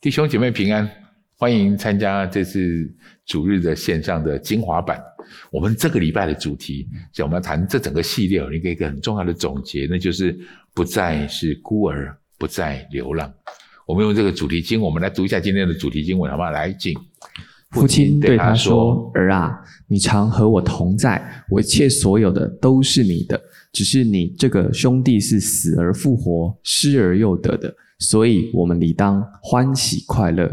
弟兄姐妹平安，欢迎参加这次主日的线上的精华版。我们这个礼拜的主题，就我们要谈这整个系列，有一个一个很重要的总结，那就是不再是孤儿，不再流浪。我们用这个主题经，我们来读一下今天的主题经文，好不好？来，请父亲对他说：“儿啊，你常和我同在，我一切所有的都是你的。只是你这个兄弟是死而复活，失而又得的。”所以，我们理当欢喜快乐。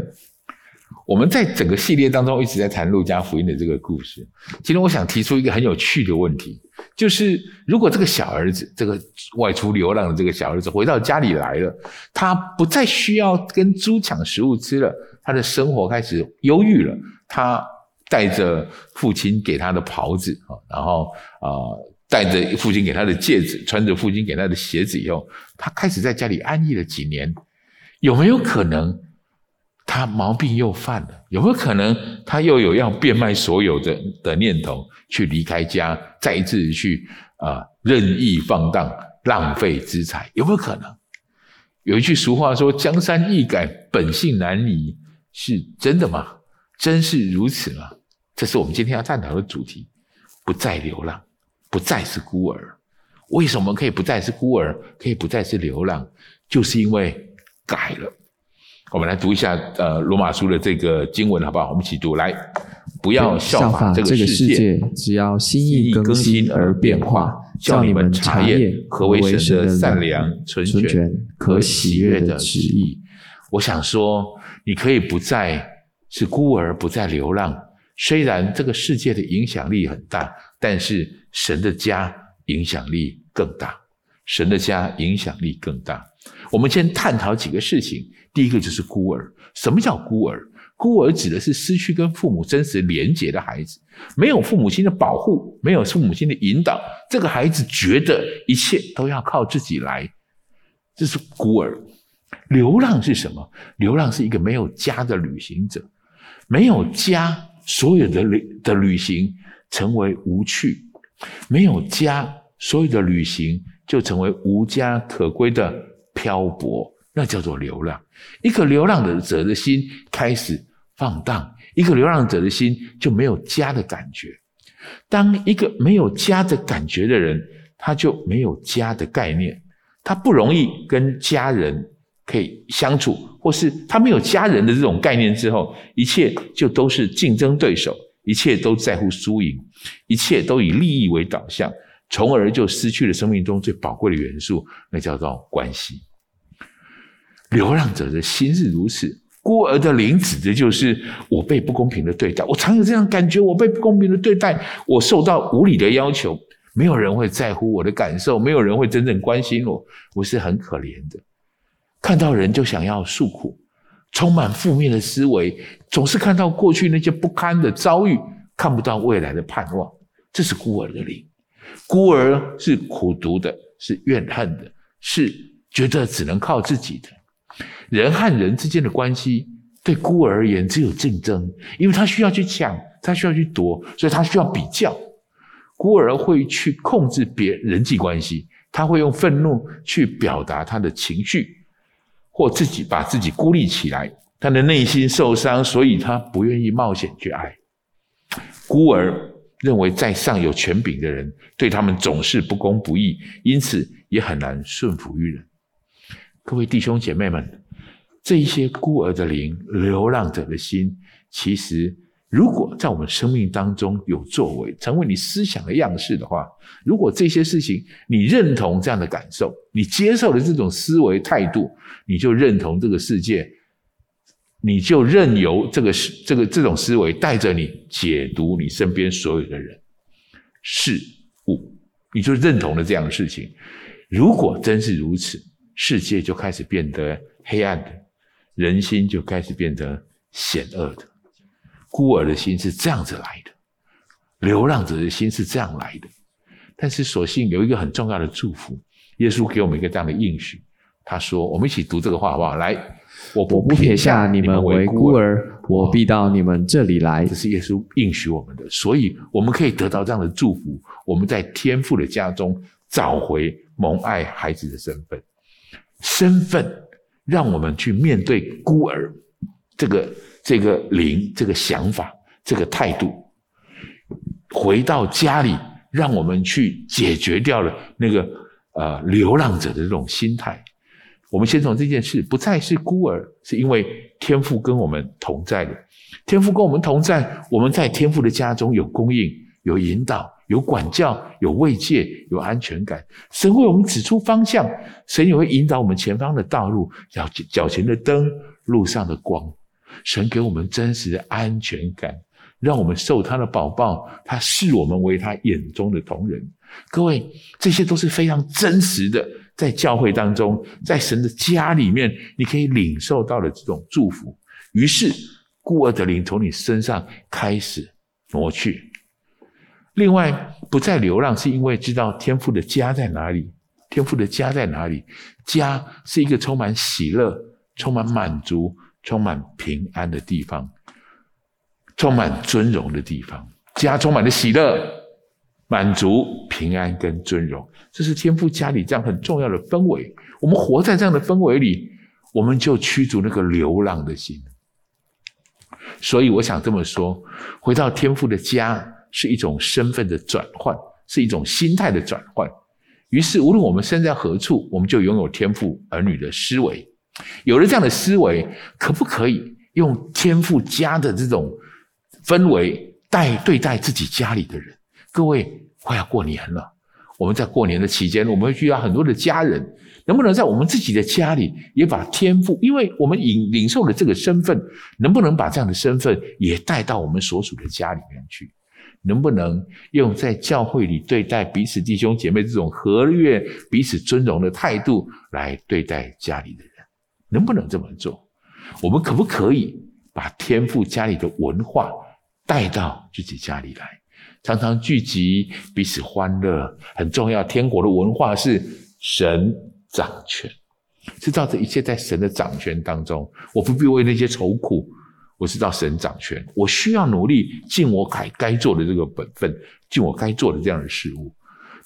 我们在整个系列当中一直在谈路加福音的这个故事。今天我想提出一个很有趣的问题，就是如果这个小儿子，这个外出流浪的这个小儿子回到家里来了，他不再需要跟猪抢食物吃了，他的生活开始忧郁了。他带着父亲给他的袍子啊，然后啊。带着父亲给他的戒指，穿着父亲给他的鞋子以后，他开始在家里安逸了几年。有没有可能他毛病又犯了？有没有可能他又有要变卖所有的的念头，去离开家，再一次去啊任意放荡、浪费资财？有没有可能？有一句俗话说：“江山易改，本性难移。”是真的吗？真是如此吗？这是我们今天要探讨的主题：不再流浪。不再是孤儿，为什么可以不再是孤儿，可以不再是流浪？就是因为改了。我们来读一下呃罗马书的这个经文，好不好？我们一起读来，不要效法这个世界，只要心意更新而变化，叫你们查验何为神的善良、纯全、可喜悦的旨意。我想说，你可以不再是孤儿，不再流浪。虽然这个世界的影响力很大，但是。神的家影响力更大，神的家影响力更大。我们先探讨几个事情。第一个就是孤儿。什么叫孤儿？孤儿指的是失去跟父母真实连结的孩子，没有父母亲的保护，没有父母亲的引导，这个孩子觉得一切都要靠自己来，这是孤儿。流浪是什么？流浪是一个没有家的旅行者，没有家，所有的旅的旅行成为无趣。没有家，所有的旅行就成为无家可归的漂泊，那叫做流浪。一个流浪的者的心开始放荡，一个流浪者的心就没有家的感觉。当一个没有家的感觉的人，他就没有家的概念，他不容易跟家人可以相处，或是他没有家人的这种概念之后，一切就都是竞争对手。一切都在乎输赢，一切都以利益为导向，从而就失去了生命中最宝贵的元素，那叫做关系。流浪者的心是如此，孤儿的灵指的就是我被不公平的对待，我常有这样感觉，我被不公平的对待，我受到无理的要求，没有人会在乎我的感受，没有人会真正关心我，我是很可怜的，看到人就想要诉苦。充满负面的思维，总是看到过去那些不堪的遭遇，看不到未来的盼望。这是孤儿的灵。孤儿是苦读的，是怨恨的，是觉得只能靠自己的。人和人之间的关系，对孤儿而言只有竞争，因为他需要去抢，他需要去夺，所以他需要比较。孤儿会去控制别人际关系，他会用愤怒去表达他的情绪。或自己把自己孤立起来，他的内心受伤，所以他不愿意冒险去爱。孤儿认为在上有权柄的人对他们总是不公不义，因此也很难顺服于人。各位弟兄姐妹们，这一些孤儿的灵、流浪者的心，其实。如果在我们生命当中有作为，成为你思想的样式的话，如果这些事情你认同这样的感受，你接受了这种思维态度，你就认同这个世界，你就任由这个这个这种思维带着你解读你身边所有的人事物，你就认同了这样的事情。如果真是如此，世界就开始变得黑暗的，人心就开始变得险恶的。孤儿的心是这样子来的，流浪者的心是这样来的。但是，所幸有一个很重要的祝福，耶稣给我们一个这样的应许。他说：“我们一起读这个话好不好？”来，我不撇下你们为孤儿，我必到你们这里来。这是耶稣应许我们的，所以我们可以得到这样的祝福。我们在天父的家中找回蒙爱孩子的身份，身份让我们去面对孤儿。这个这个灵、这个想法、这个态度，回到家里，让我们去解决掉了那个呃流浪者的这种心态。我们先从这件事，不再是孤儿，是因为天父跟我们同在的。天父跟我们同在，我们在天父的家中有供应、有引导、有管教、有慰藉、有安全感。神为我们指出方向，神也会引导我们前方的道路，脚脚前的灯，路上的光。神给我们真实的安全感，让我们受他的宝宝，他视我们为他眼中的同人。各位，这些都是非常真实的，在教会当中，在神的家里面，你可以领受到的这种祝福。于是。孤儿的灵从你身上开始挪去。另外，不再流浪，是因为知道天父的家在哪里。天父的家在哪里？家是一个充满喜乐、充满满足、充满平安的地方，充满尊荣的地方。家充满了喜乐、满足、平安跟尊荣，这是天父家里这样很重要的氛围。我们活在这样的氛围里，我们就驱逐那个流浪的心。所以我想这么说：，回到天父的家是一种身份的转换，是一种心态的转换。于是，无论我们身在何处，我们就拥有天父儿女的思维。有了这样的思维，可不可以用天赋家的这种氛围待对待自己家里的人？各位，快要过年了，我们在过年的期间，我们会遇到很多的家人。能不能在我们自己的家里也把天赋，因为我们领领受了这个身份，能不能把这样的身份也带到我们所属的家里面去？能不能用在教会里对待彼此弟兄姐妹这种和悦、彼此尊荣的态度来对待家里的人？能不能这么做？我们可不可以把天赋家里的文化带到自己家里来？常常聚集，彼此欢乐，很重要。天国的文化是神。掌权，知道这一切在神的掌权当中，我不必为那些愁苦。我知道神掌权，我需要努力尽我该该做的这个本分，尽我该做的这样的事物，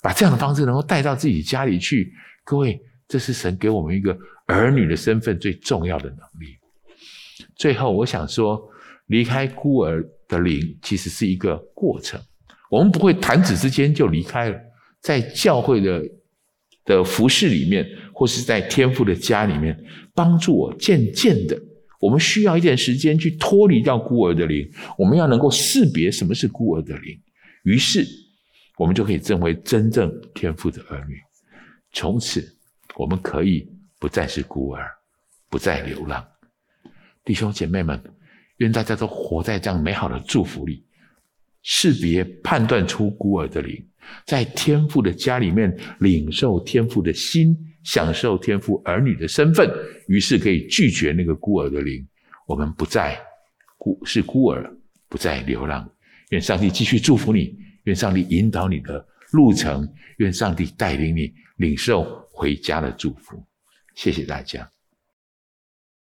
把这样的方式能够带到自己家里去。各位，这是神给我们一个儿女的身份最重要的能力。最后，我想说，离开孤儿的灵其实是一个过程，我们不会弹指之间就离开了，在教会的。的服饰里面，或是在天父的家里面，帮助我渐渐的，我们需要一点时间去脱离掉孤儿的灵。我们要能够识别什么是孤儿的灵，于是我们就可以成为真正天父的儿女。从此，我们可以不再是孤儿，不再流浪。弟兄姐妹们，愿大家都活在这样美好的祝福里，识别判断出孤儿的灵。在天父的家里面领受天父的心，享受天父儿女的身份，于是可以拒绝那个孤儿的灵。我们不再孤是孤儿，不再流浪。愿上帝继续祝福你，愿上帝引导你的路程，愿上帝带领你领受回家的祝福。谢谢大家。